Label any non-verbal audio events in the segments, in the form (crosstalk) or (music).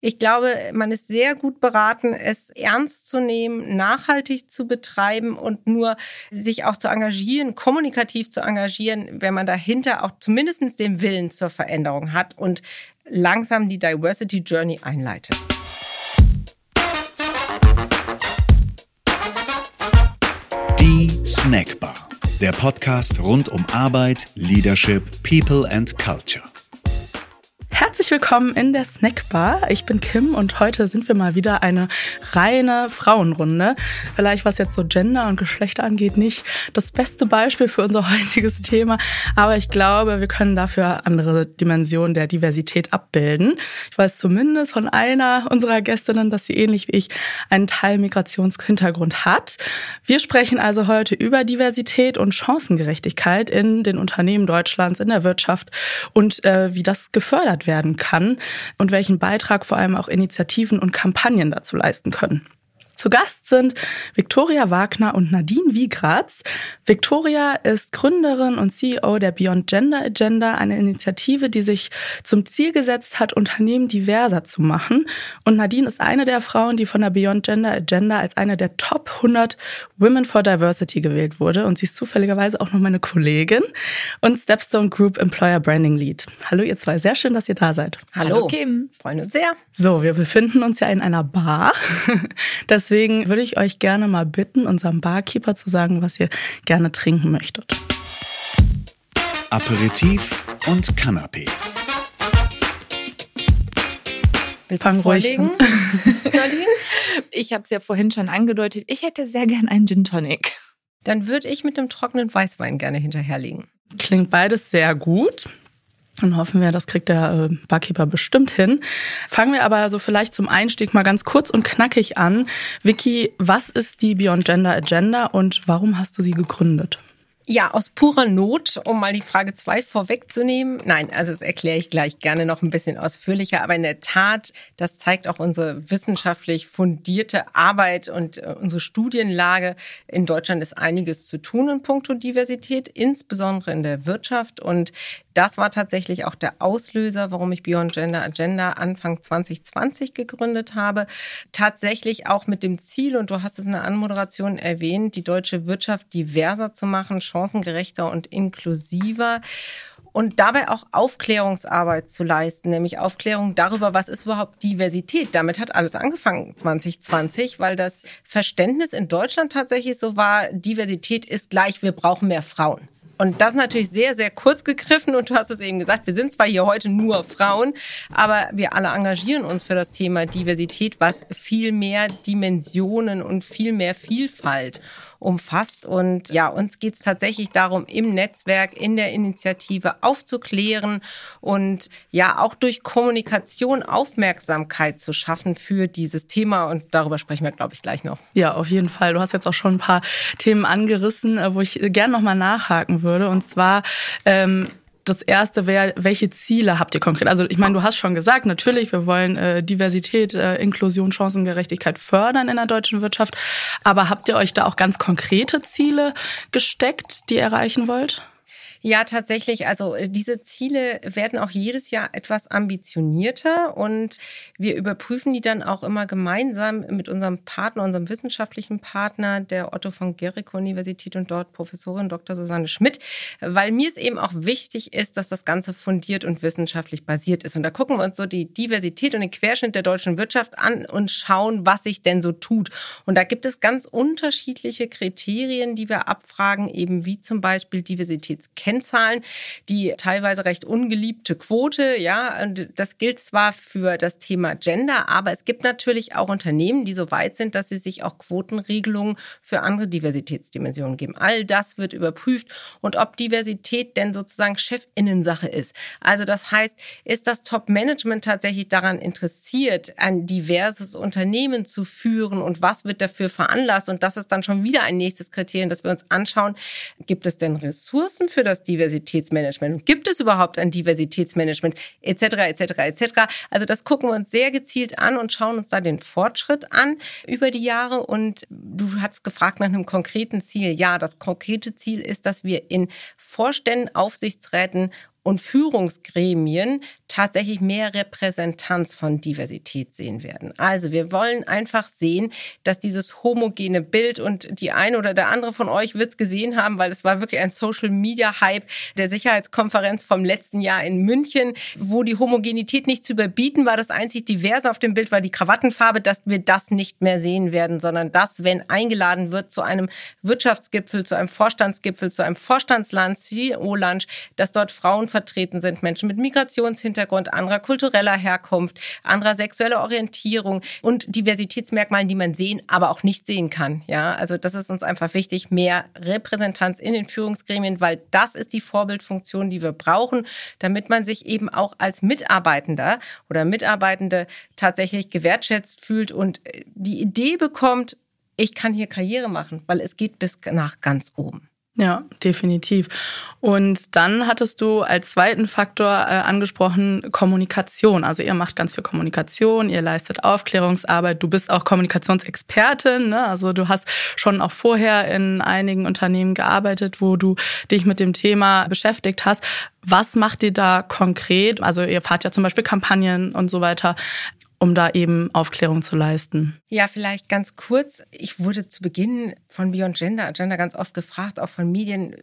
Ich glaube, man ist sehr gut beraten, es ernst zu nehmen, nachhaltig zu betreiben und nur sich auch zu engagieren, kommunikativ zu engagieren, wenn man dahinter auch zumindest den Willen zur Veränderung hat und langsam die Diversity Journey einleitet. Die Snackbar, der Podcast rund um Arbeit, Leadership, People and Culture. Herzlich willkommen in der Snackbar. Ich bin Kim und heute sind wir mal wieder eine reine Frauenrunde. Vielleicht was jetzt so Gender und Geschlechter angeht, nicht das beste Beispiel für unser (laughs) heutiges Thema, aber ich glaube, wir können dafür andere Dimensionen der Diversität abbilden. Ich weiß zumindest von einer unserer Gästinnen, dass sie ähnlich wie ich einen Teil Migrationshintergrund hat. Wir sprechen also heute über Diversität und Chancengerechtigkeit in den Unternehmen Deutschlands, in der Wirtschaft und äh, wie das gefördert wird werden kann und welchen Beitrag vor allem auch Initiativen und Kampagnen dazu leisten können. Zu Gast sind Viktoria Wagner und Nadine Wiegratz. Viktoria ist Gründerin und CEO der Beyond Gender Agenda, eine Initiative, die sich zum Ziel gesetzt hat, Unternehmen diverser zu machen. Und Nadine ist eine der Frauen, die von der Beyond Gender Agenda als eine der Top 100 Women for Diversity gewählt wurde. Und sie ist zufälligerweise auch noch meine Kollegin und Stepstone Group Employer Branding Lead. Hallo ihr zwei, sehr schön, dass ihr da seid. Hallo, Hallo Kim, freuen uns sehr. So, wir befinden uns ja in einer Bar. Das Deswegen würde ich euch gerne mal bitten, unserem Barkeeper zu sagen, was ihr gerne trinken möchtet. Aperitif und Canapés. Willst Fang du vorlegen, Nadine? (laughs) (laughs) Ich habe es ja vorhin schon angedeutet. Ich hätte sehr gern einen Gin Tonic. Dann würde ich mit dem trockenen Weißwein gerne hinterherlegen. Klingt beides sehr gut. Dann hoffen wir, das kriegt der äh, Barkeeper bestimmt hin. Fangen wir aber so vielleicht zum Einstieg mal ganz kurz und knackig an. Vicky, was ist die Beyond Gender Agenda und warum hast du sie gegründet? Ja, aus purer Not, um mal die Frage zwei vorwegzunehmen. Nein, also das erkläre ich gleich gerne noch ein bisschen ausführlicher. Aber in der Tat, das zeigt auch unsere wissenschaftlich fundierte Arbeit und äh, unsere Studienlage. In Deutschland ist einiges zu tun in puncto Diversität, insbesondere in der Wirtschaft. Und das war tatsächlich auch der Auslöser, warum ich Beyond Gender Agenda Anfang 2020 gegründet habe. Tatsächlich auch mit dem Ziel, und du hast es in der Anmoderation erwähnt, die deutsche Wirtschaft diverser zu machen, chancengerechter und inklusiver und dabei auch Aufklärungsarbeit zu leisten, nämlich Aufklärung darüber, was ist überhaupt Diversität. Damit hat alles angefangen 2020, weil das Verständnis in Deutschland tatsächlich so war, Diversität ist gleich, wir brauchen mehr Frauen. Und das natürlich sehr, sehr kurz gegriffen. Und du hast es eben gesagt, wir sind zwar hier heute nur Frauen, aber wir alle engagieren uns für das Thema Diversität, was viel mehr Dimensionen und viel mehr Vielfalt umfasst. Und ja, uns geht es tatsächlich darum, im Netzwerk, in der Initiative aufzuklären und ja auch durch Kommunikation Aufmerksamkeit zu schaffen für dieses Thema. Und darüber sprechen wir, glaube ich, gleich noch. Ja, auf jeden Fall. Du hast jetzt auch schon ein paar Themen angerissen, äh, wo ich gerne nochmal nachhaken würde. Und zwar ähm, das erste wäre, welche Ziele habt ihr konkret? Also ich meine, du hast schon gesagt, natürlich, wir wollen äh, Diversität, äh, Inklusion, Chancengerechtigkeit fördern in der deutschen Wirtschaft. Aber habt ihr euch da auch ganz konkrete Ziele gesteckt, die ihr erreichen wollt? Ja, tatsächlich. Also äh, diese Ziele werden auch jedes Jahr etwas ambitionierter und wir überprüfen die dann auch immer gemeinsam mit unserem Partner, unserem wissenschaftlichen Partner, der Otto von Gericke Universität und dort Professorin Dr. Susanne Schmidt, weil mir es eben auch wichtig ist, dass das Ganze fundiert und wissenschaftlich basiert ist. Und da gucken wir uns so die Diversität und den Querschnitt der deutschen Wirtschaft an und schauen, was sich denn so tut. Und da gibt es ganz unterschiedliche Kriterien, die wir abfragen, eben wie zum Beispiel Diversitätskennzahlen Kennzahlen, die teilweise recht ungeliebte Quote, ja, und das gilt zwar für das Thema Gender, aber es gibt natürlich auch Unternehmen, die so weit sind, dass sie sich auch Quotenregelungen für andere Diversitätsdimensionen geben. All das wird überprüft und ob Diversität denn sozusagen Chefinnensache ist. Also das heißt, ist das Top-Management tatsächlich daran interessiert, ein diverses Unternehmen zu führen und was wird dafür veranlasst? Und das ist dann schon wieder ein nächstes Kriterium, dass wir uns anschauen, gibt es denn Ressourcen für das das Diversitätsmanagement? Gibt es überhaupt ein Diversitätsmanagement? Etc. etc. etc. Also das gucken wir uns sehr gezielt an und schauen uns da den Fortschritt an über die Jahre. Und du hast gefragt nach einem konkreten Ziel. Ja, das konkrete Ziel ist, dass wir in Vorständen, Aufsichtsräten und Führungsgremien tatsächlich mehr Repräsentanz von Diversität sehen werden. Also wir wollen einfach sehen, dass dieses homogene Bild und die eine oder der andere von euch wird es gesehen haben, weil es war wirklich ein Social Media Hype der Sicherheitskonferenz vom letzten Jahr in München, wo die Homogenität nicht zu überbieten war. Das einzig diverse auf dem Bild war die Krawattenfarbe, dass wir das nicht mehr sehen werden, sondern das, wenn eingeladen wird zu einem Wirtschaftsgipfel, zu einem Vorstandsgipfel, zu einem Vorstandsland, CEO-Lunch, dass dort Frauen vertreten sind, Menschen mit Migrationshintergrund, anderer kultureller Herkunft, anderer sexueller Orientierung und Diversitätsmerkmalen, die man sehen, aber auch nicht sehen kann. Ja, also das ist uns einfach wichtig, mehr Repräsentanz in den Führungsgremien, weil das ist die Vorbildfunktion, die wir brauchen, damit man sich eben auch als Mitarbeitender oder Mitarbeitende tatsächlich gewertschätzt fühlt und die Idee bekommt, ich kann hier Karriere machen, weil es geht bis nach ganz oben. Ja, definitiv. Und dann hattest du als zweiten Faktor äh, angesprochen Kommunikation. Also ihr macht ganz viel Kommunikation, ihr leistet Aufklärungsarbeit, du bist auch Kommunikationsexpertin. Ne? Also du hast schon auch vorher in einigen Unternehmen gearbeitet, wo du dich mit dem Thema beschäftigt hast. Was macht ihr da konkret? Also ihr fahrt ja zum Beispiel Kampagnen und so weiter um da eben Aufklärung zu leisten. Ja, vielleicht ganz kurz. Ich wurde zu Beginn von Beyond Gender, Gender ganz oft gefragt, auch von Medien,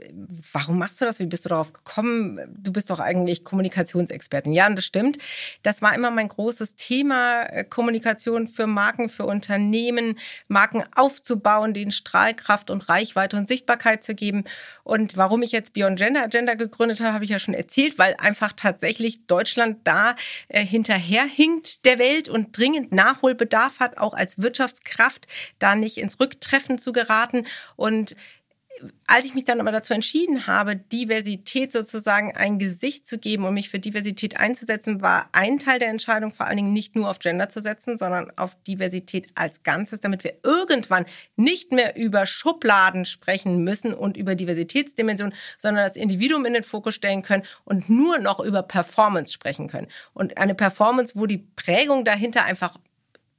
warum machst du das? Wie bist du darauf gekommen? Du bist doch eigentlich Kommunikationsexpertin. Ja, und das stimmt. Das war immer mein großes Thema, äh, Kommunikation für Marken, für Unternehmen, Marken aufzubauen, denen Strahlkraft und Reichweite und Sichtbarkeit zu geben. Und warum ich jetzt Beyond Gender Agenda gegründet habe, habe ich ja schon erzählt, weil einfach tatsächlich Deutschland da äh, hinterherhinkt der Welt und dringend Nachholbedarf hat, auch als Wirtschaftskraft da nicht ins Rücktreffen zu geraten. Und als ich mich dann aber dazu entschieden habe, Diversität sozusagen ein Gesicht zu geben und mich für Diversität einzusetzen, war ein Teil der Entscheidung vor allen Dingen nicht nur auf Gender zu setzen, sondern auf Diversität als Ganzes, damit wir irgendwann nicht mehr über Schubladen sprechen müssen und über Diversitätsdimensionen, sondern das Individuum in den Fokus stellen können und nur noch über Performance sprechen können. Und eine Performance, wo die Prägung dahinter einfach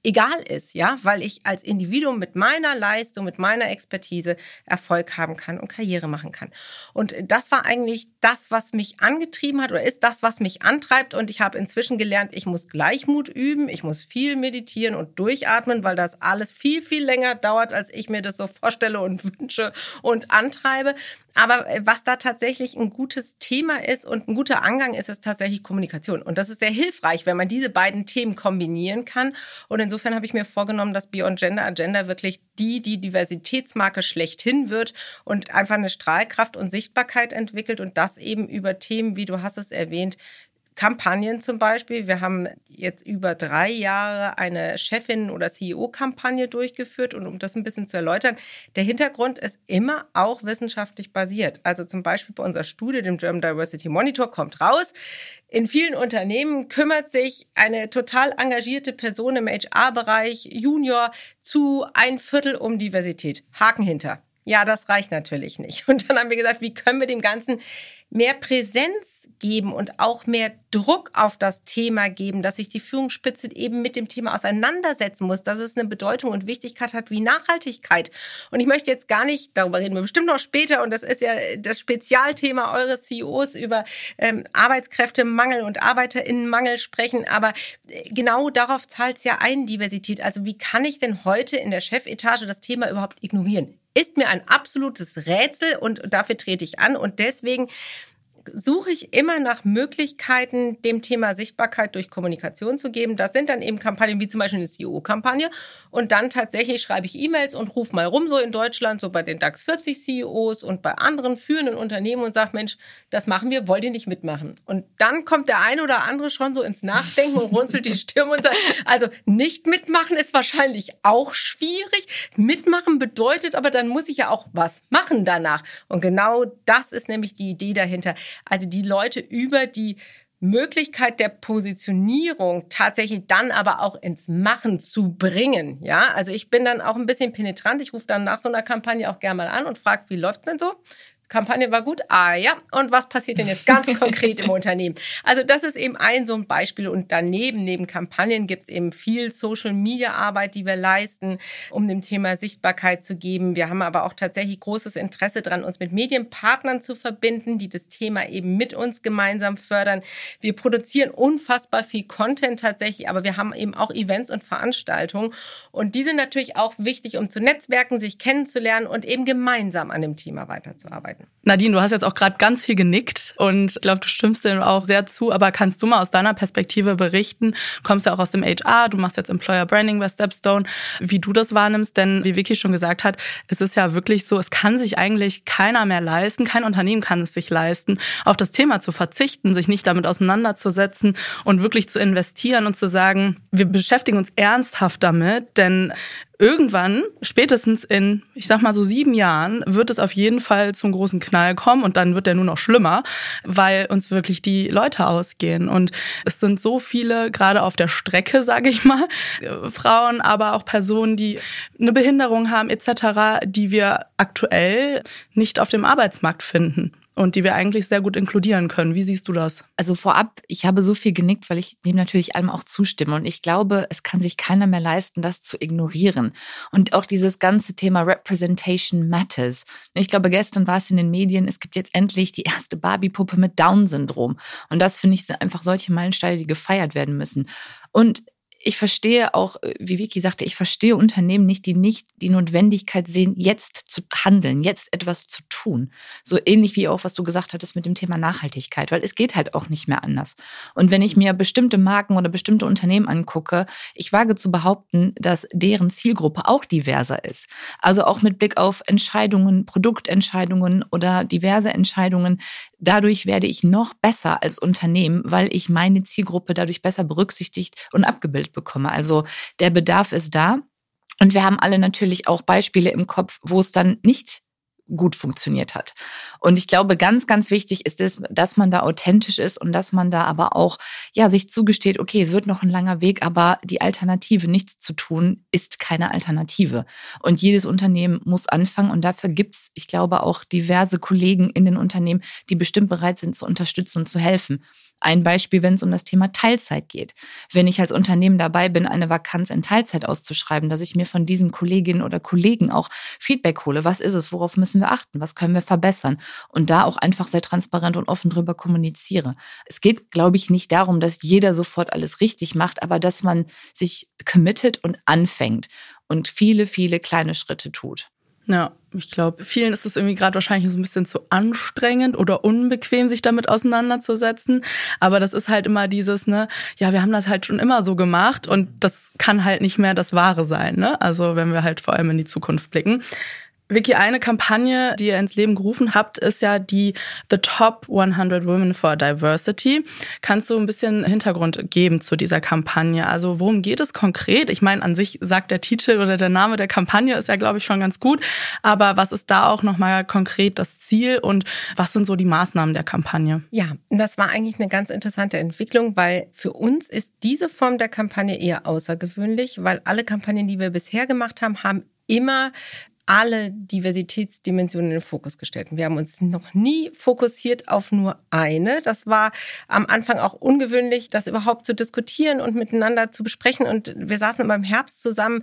egal ist, ja, weil ich als Individuum mit meiner Leistung, mit meiner Expertise Erfolg haben kann und Karriere machen kann. Und das war eigentlich das, was mich angetrieben hat oder ist das, was mich antreibt. Und ich habe inzwischen gelernt, ich muss Gleichmut üben, ich muss viel meditieren und durchatmen, weil das alles viel, viel länger dauert, als ich mir das so vorstelle und (laughs) wünsche und antreibe. Aber äh, was da tatsächlich ein gutes Thema ist und ein guter Angang ist, ist tatsächlich Kommunikation. Und das ist sehr hilfreich, wenn man diese beiden Themen kombinieren kann. Und insofern insofern habe ich mir vorgenommen, dass Beyond Gender Agenda wirklich die, die Diversitätsmarke schlechthin wird und einfach eine Strahlkraft und Sichtbarkeit entwickelt und das eben über Themen, wie du hast es erwähnt, Kampagnen zum Beispiel. Wir haben jetzt über drei Jahre eine Chefin- oder CEO-Kampagne durchgeführt. Und um das ein bisschen zu erläutern, der Hintergrund ist immer auch wissenschaftlich basiert. Also zum Beispiel bei unserer Studie, dem German Diversity Monitor, kommt raus. In vielen Unternehmen kümmert sich eine total engagierte Person im HR-Bereich, Junior, zu ein Viertel um Diversität. Haken hinter. Ja, das reicht natürlich nicht. (laughs) Und dann haben wir gesagt, wie können wir dem Ganzen mehr Präsenz geben und auch mehr Druck auf das Thema geben, dass sich die Führungsspitze eben mit dem Thema auseinandersetzen muss, dass es eine Bedeutung und Wichtigkeit hat wie Nachhaltigkeit. Und ich möchte jetzt gar nicht, darüber reden wir bestimmt noch später, und das ist ja das Spezialthema eures CEOs über ähm, Arbeitskräftemangel und Arbeiterinnenmangel sprechen, aber äh, genau darauf zahlt es ja ein, Diversität. Also wie kann ich denn heute in der Chefetage das Thema überhaupt ignorieren? Ist mir ein absolutes Rätsel und dafür trete ich an. Und deswegen suche ich immer nach Möglichkeiten, dem Thema Sichtbarkeit durch Kommunikation zu geben. Das sind dann eben Kampagnen wie zum Beispiel eine CEO-Kampagne. Und dann tatsächlich schreibe ich E-Mails und rufe mal rum so in Deutschland, so bei den DAX 40 CEOs und bei anderen führenden Unternehmen und sage, Mensch, das machen wir, wollt ihr nicht mitmachen? Und dann kommt der eine oder andere schon so ins Nachdenken und runzelt die Stirn und sagt, also nicht mitmachen ist wahrscheinlich auch schwierig. Mitmachen bedeutet aber, dann muss ich ja auch was machen danach. Und genau das ist nämlich die Idee dahinter. Also die Leute über die Möglichkeit der Positionierung tatsächlich dann aber auch ins Machen zu bringen. Ja, also ich bin dann auch ein bisschen penetrant. Ich rufe dann nach so einer Kampagne auch gerne mal an und frage, wie läuft's denn so? Kampagne war gut. Ah ja, und was passiert denn jetzt ganz (laughs) konkret im Unternehmen? Also das ist eben ein so ein Beispiel. Und daneben, neben Kampagnen, gibt es eben viel Social-Media-Arbeit, die wir leisten, um dem Thema Sichtbarkeit zu geben. Wir haben aber auch tatsächlich großes Interesse daran, uns mit Medienpartnern zu verbinden, die das Thema eben mit uns gemeinsam fördern. Wir produzieren unfassbar viel Content tatsächlich, aber wir haben eben auch Events und Veranstaltungen. Und die sind natürlich auch wichtig, um zu netzwerken, sich kennenzulernen und eben gemeinsam an dem Thema weiterzuarbeiten arbeiten. Nadine, du hast jetzt auch gerade ganz viel genickt und ich glaube, du stimmst dem auch sehr zu, aber kannst du mal aus deiner Perspektive berichten? Du kommst ja auch aus dem HR, du machst jetzt Employer Branding bei Stepstone, wie du das wahrnimmst, denn wie Vicky schon gesagt hat, es ist ja wirklich so, es kann sich eigentlich keiner mehr leisten, kein Unternehmen kann es sich leisten, auf das Thema zu verzichten, sich nicht damit auseinanderzusetzen und wirklich zu investieren und zu sagen, wir beschäftigen uns ernsthaft damit, denn irgendwann, spätestens in, ich sag mal so sieben Jahren, wird es auf jeden Fall zum großen Knall kommen und dann wird der nur noch schlimmer, weil uns wirklich die Leute ausgehen. Und es sind so viele, gerade auf der Strecke, sage ich mal, Frauen, aber auch Personen, die eine Behinderung haben etc., die wir aktuell nicht auf dem Arbeitsmarkt finden und die wir eigentlich sehr gut inkludieren können. Wie siehst du das? Also vorab, ich habe so viel genickt, weil ich dem natürlich allem auch zustimme. Und ich glaube, es kann sich keiner mehr leisten, das zu ignorieren. Und auch dieses ganze Thema Representation Matters. Ich glaube, gestern war es in den Medien, es gibt jetzt endlich die erste Barbie-Puppe mit Down-Syndrom. Und das finde ich einfach solche Meilensteine, die gefeiert werden müssen. Und ich verstehe auch, äh, wie Vicky sagte, ich verstehe Unternehmen nicht, die nicht die Notwendigkeit sehen, jetzt zu handeln, jetzt etwas zu tun. So ähnlich wie auch, was du gesagt hattest mit dem Thema Nachhaltigkeit, weil es geht halt auch nicht mehr anders. Und wenn ich mir bestimmte Marken oder bestimmte Unternehmen angucke, ich wage zu behaupten, dass deren Zielgruppe auch diverser ist. Also auch mit Blick auf Entscheidungen, Produktentscheidungen oder diverse Entscheidungen. Dadurch werde ich noch besser als Unternehmen, weil ich meine Zielgruppe dadurch besser berücksichtigt und abgebildet bekomme. Also der Bedarf ist da. Und wir haben alle natürlich auch Beispiele im Kopf, wo es dann nicht gut funktioniert hat. Und ich glaube, ganz, ganz wichtig ist es, dass man da authentisch ist und dass man da aber auch, ja, sich zugesteht, okay, es wird noch ein langer Weg, aber die Alternative, nichts zu tun, ist keine Alternative. Und jedes Unternehmen muss anfangen und dafür gibt's, ich glaube, auch diverse Kollegen in den Unternehmen, die bestimmt bereit sind zu unterstützen und zu helfen. Ein Beispiel, wenn es um das Thema Teilzeit geht. Wenn ich als Unternehmen dabei bin, eine Vakanz in Teilzeit auszuschreiben, dass ich mir von diesen Kolleginnen oder Kollegen auch Feedback hole. Was ist es? Worauf müssen wir achten? Was können wir verbessern? Und da auch einfach sehr transparent und offen drüber kommuniziere. Es geht, glaube ich, nicht darum, dass jeder sofort alles richtig macht, aber dass man sich committet und anfängt und viele, viele kleine Schritte tut. Ja, ich glaube, vielen ist es irgendwie gerade wahrscheinlich so ein bisschen zu anstrengend oder unbequem, sich damit auseinanderzusetzen. Aber das ist halt immer dieses, ne, ja, wir haben das halt schon immer so gemacht und das kann halt nicht mehr das Wahre sein, ne? Also wenn wir halt vor allem in die Zukunft blicken. Vicky, eine Kampagne, die ihr ins Leben gerufen habt, ist ja die The Top 100 Women for Diversity. Kannst du ein bisschen Hintergrund geben zu dieser Kampagne? Also worum geht es konkret? Ich meine, an sich sagt der Titel oder der Name der Kampagne ist ja, glaube ich, schon ganz gut. Aber was ist da auch nochmal konkret das Ziel und was sind so die Maßnahmen der Kampagne? Ja, das war eigentlich eine ganz interessante Entwicklung, weil für uns ist diese Form der Kampagne eher außergewöhnlich, weil alle Kampagnen, die wir bisher gemacht haben, haben immer alle Diversitätsdimensionen in den Fokus gestellt. Und wir haben uns noch nie fokussiert auf nur eine. Das war am Anfang auch ungewöhnlich, das überhaupt zu diskutieren und miteinander zu besprechen. Und wir saßen immer im Herbst zusammen.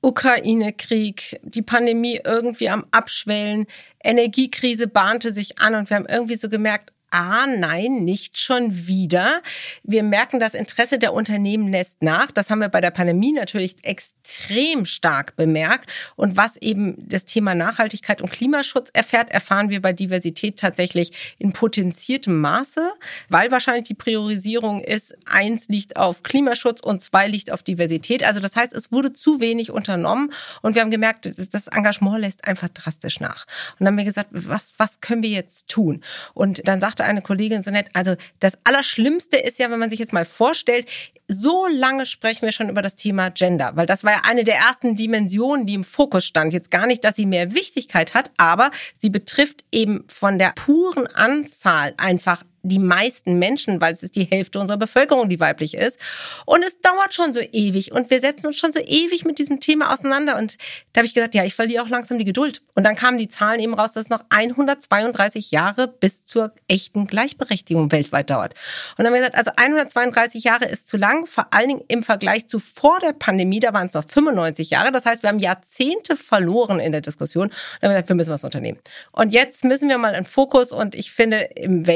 Ukraine-Krieg, die Pandemie irgendwie am Abschwellen, Energiekrise bahnte sich an und wir haben irgendwie so gemerkt, ah nein, nicht schon wieder. Wir merken, das Interesse der Unternehmen lässt nach. Das haben wir bei der Pandemie natürlich extrem stark bemerkt. Und was eben das Thema Nachhaltigkeit und Klimaschutz erfährt, erfahren wir bei Diversität tatsächlich in potenziertem Maße, weil wahrscheinlich die Priorisierung ist, eins liegt auf Klimaschutz und zwei liegt auf Diversität. Also das heißt, es wurde zu wenig unternommen und wir haben gemerkt, das Engagement lässt einfach drastisch nach. Und dann haben wir gesagt, was, was können wir jetzt tun? Und dann sagt sagte eine Kollegin so nett, also das Allerschlimmste ist ja, wenn man sich jetzt mal vorstellt, so lange sprechen wir schon über das Thema Gender, weil das war ja eine der ersten Dimensionen, die im Fokus stand. Jetzt gar nicht, dass sie mehr Wichtigkeit hat, aber sie betrifft eben von der puren Anzahl einfach die meisten Menschen, weil es ist die Hälfte unserer Bevölkerung, die weiblich ist. Und es dauert schon so ewig und wir setzen uns schon so ewig mit diesem Thema auseinander. Und da habe ich gesagt, ja, ich verliere auch langsam die Geduld. Und dann kamen die Zahlen eben raus, dass es noch 132 Jahre bis zur echten Gleichberechtigung weltweit dauert. Und dann haben wir gesagt, also 132 Jahre ist zu lang, vor allen Dingen im Vergleich zu vor der Pandemie, da waren es noch 95 Jahre. Das heißt, wir haben Jahrzehnte verloren in der Diskussion. Und dann haben wir gesagt, wir müssen was unternehmen. Und jetzt müssen wir mal einen Fokus und ich finde im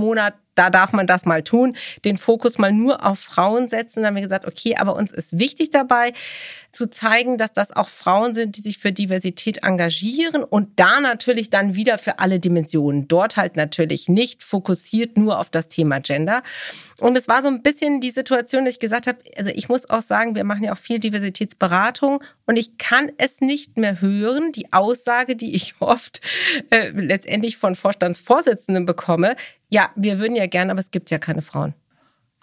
Monat da darf man das mal tun, den Fokus mal nur auf Frauen setzen. Dann haben wir gesagt, okay, aber uns ist wichtig dabei zu zeigen, dass das auch Frauen sind, die sich für Diversität engagieren und da natürlich dann wieder für alle Dimensionen. Dort halt natürlich nicht fokussiert nur auf das Thema Gender. Und es war so ein bisschen die Situation, dass ich gesagt habe, also ich muss auch sagen, wir machen ja auch viel Diversitätsberatung und ich kann es nicht mehr hören, die Aussage, die ich (laughs) oft äh, letztendlich von Vorstandsvorsitzenden bekomme, ja, wir würden ja gerne, aber es gibt ja keine Frauen.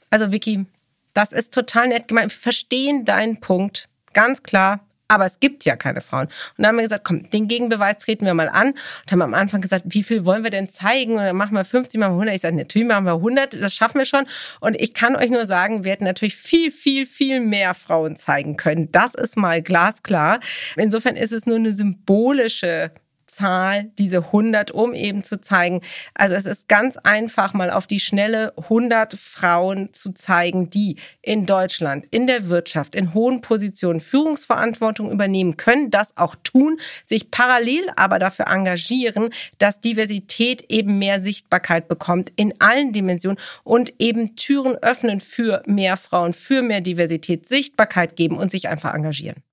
Also Vicky, das ist total nett gemeint. Wir verstehen deinen Punkt, ganz klar. Aber es gibt ja keine Frauen. Und dann haben wir gesagt, komm, den Gegenbeweis treten wir mal an. Und haben am Anfang gesagt, wie viel wollen wir denn zeigen? Und dann machen wir 50, machen wir 100. Ich sage, natürlich machen wir 100, das schaffen wir schon. Und ich kann euch nur sagen, wir hätten natürlich viel, viel, viel mehr Frauen zeigen können. Das ist mal glasklar. Insofern ist es nur eine symbolische Zahl, diese 100, um eben zu zeigen, also es ist ganz einfach mal auf die schnelle 100 Frauen zu zeigen, die in Deutschland, in der Wirtschaft, in hohen Positionen Führungsverantwortung übernehmen können, das auch tun, sich parallel aber dafür engagieren, dass Diversität eben mehr Sichtbarkeit bekommt in allen Dimensionen und eben Türen öffnen für mehr Frauen, für mehr Diversität, Sichtbarkeit geben und sich einfach engagieren.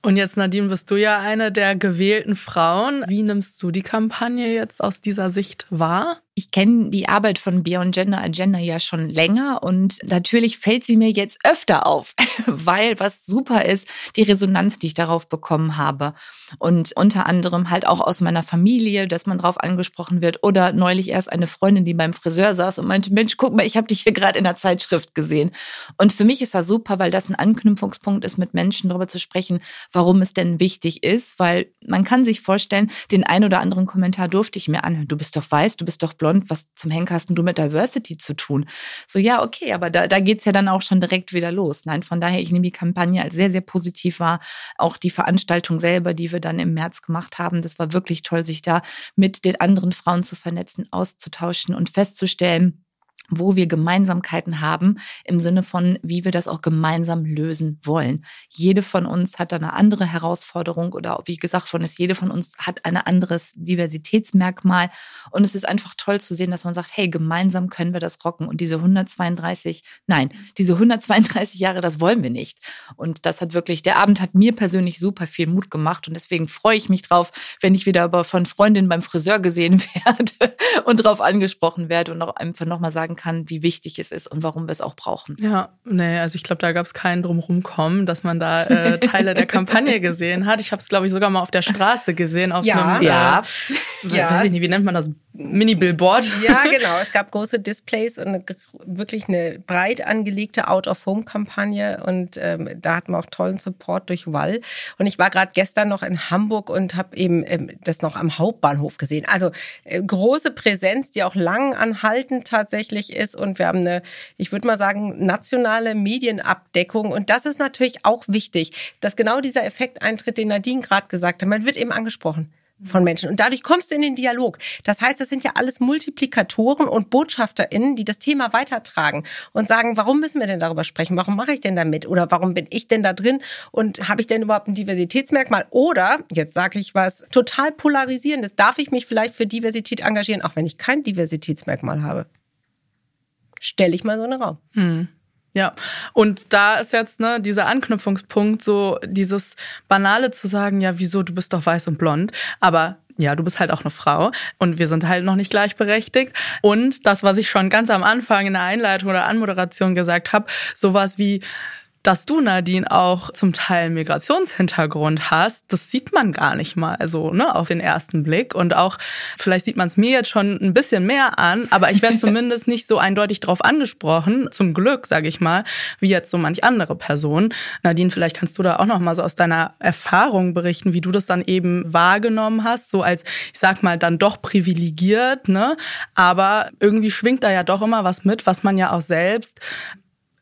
Und jetzt, Nadine, bist du ja eine der gewählten Frauen. Wie nimmst du die Kampagne jetzt aus dieser Sicht wahr? Ich kenne die Arbeit von Beyond Gender Agenda ja schon länger und natürlich fällt sie mir jetzt öfter auf, (laughs) weil was super ist, die Resonanz, die ich darauf bekommen habe. Und unter anderem halt auch aus meiner Familie, dass man darauf angesprochen wird. Oder neulich erst eine Freundin, die beim Friseur saß und meinte, Mensch, guck mal, ich habe dich hier gerade in der Zeitschrift gesehen. Und für mich ist das super, weil das ein Anknüpfungspunkt ist, mit Menschen darüber zu sprechen, warum es denn wichtig ist. Weil man kann sich vorstellen, den ein oder anderen Kommentar durfte ich mir anhören. Du bist doch weiß, du bist doch blond was zum Henker hast du mit Diversity zu tun? So, ja, okay, aber da, da geht's ja dann auch schon direkt wieder los. Nein, von daher, ich nehme die Kampagne als sehr, sehr positiv wahr. Auch die Veranstaltung selber, die wir dann im März gemacht haben, das war wirklich toll, sich da mit den anderen Frauen zu vernetzen, auszutauschen und festzustellen, wo wir Gemeinsamkeiten haben im Sinne von, wie wir das auch gemeinsam lösen wollen. Jede von uns hat eine andere Herausforderung oder wie gesagt von ist, jede von uns hat ein anderes Diversitätsmerkmal und es ist einfach toll zu sehen, dass man sagt, hey, gemeinsam können wir das rocken und diese 132, nein, diese 132 Jahre, das wollen wir nicht. Und das hat wirklich, der Abend hat mir persönlich super viel Mut gemacht und deswegen freue ich mich drauf, wenn ich wieder aber von Freundinnen beim Friseur gesehen (laughs) werde und drauf angesprochen werde und auch einfach nochmal sagen kann, wie wichtig es ist und warum wir es auch brauchen. Ja, nee, also ich glaube, da gab es keinen drumherum kommen, dass man da äh, Teile der Kampagne (laughs) gesehen hat. Ich habe es, glaube ich, sogar mal auf der Straße gesehen, auf ja. einem, ja. Äh, ja. weiß ich nicht, wie nennt man das? Mini-Billboard. Ja, (laughs) genau. Es gab große Displays und eine, wirklich eine breit angelegte Out-of-Home-Kampagne und ähm, da hatten wir auch tollen Support durch Wall. Und ich war gerade gestern noch in Hamburg und habe eben ähm, das noch am Hauptbahnhof gesehen. Also äh, große Präsenz, die auch lang anhaltend tatsächlich ist und wir haben eine, ich würde mal sagen, nationale Medienabdeckung und das ist natürlich auch wichtig, dass genau dieser Effekt eintritt, den Nadine gerade gesagt hat. Man wird eben angesprochen von Menschen. Und dadurch kommst du in den Dialog. Das heißt, das sind ja alles Multiplikatoren und BotschafterInnen, die das Thema weitertragen und sagen, warum müssen wir denn darüber sprechen? Warum mache ich denn da mit? Oder warum bin ich denn da drin? Und habe ich denn überhaupt ein Diversitätsmerkmal? Oder, jetzt sage ich was total polarisierendes, darf ich mich vielleicht für Diversität engagieren, auch wenn ich kein Diversitätsmerkmal habe? Stelle ich mal so einen Raum. Hm. Ja, und da ist jetzt ne dieser Anknüpfungspunkt, so dieses banale zu sagen, ja, wieso, du bist doch weiß und blond, aber ja, du bist halt auch eine Frau und wir sind halt noch nicht gleichberechtigt. Und das, was ich schon ganz am Anfang in der Einleitung oder Anmoderation gesagt habe, sowas wie Dass du, Nadine, auch zum Teil Migrationshintergrund hast, das sieht man gar nicht mal so, ne, auf den ersten Blick. Und auch, vielleicht sieht man es mir jetzt schon ein bisschen mehr an, aber ich werde (laughs) zumindest nicht so eindeutig drauf angesprochen, zum Glück, sage ich mal, wie jetzt so manch andere Person. Nadine, vielleicht kannst du da auch noch mal so aus deiner Erfahrung berichten, wie du das dann eben wahrgenommen hast, so als, ich sag mal, dann doch privilegiert, ne? Aber irgendwie schwingt da ja doch immer was mit, was man ja auch selbst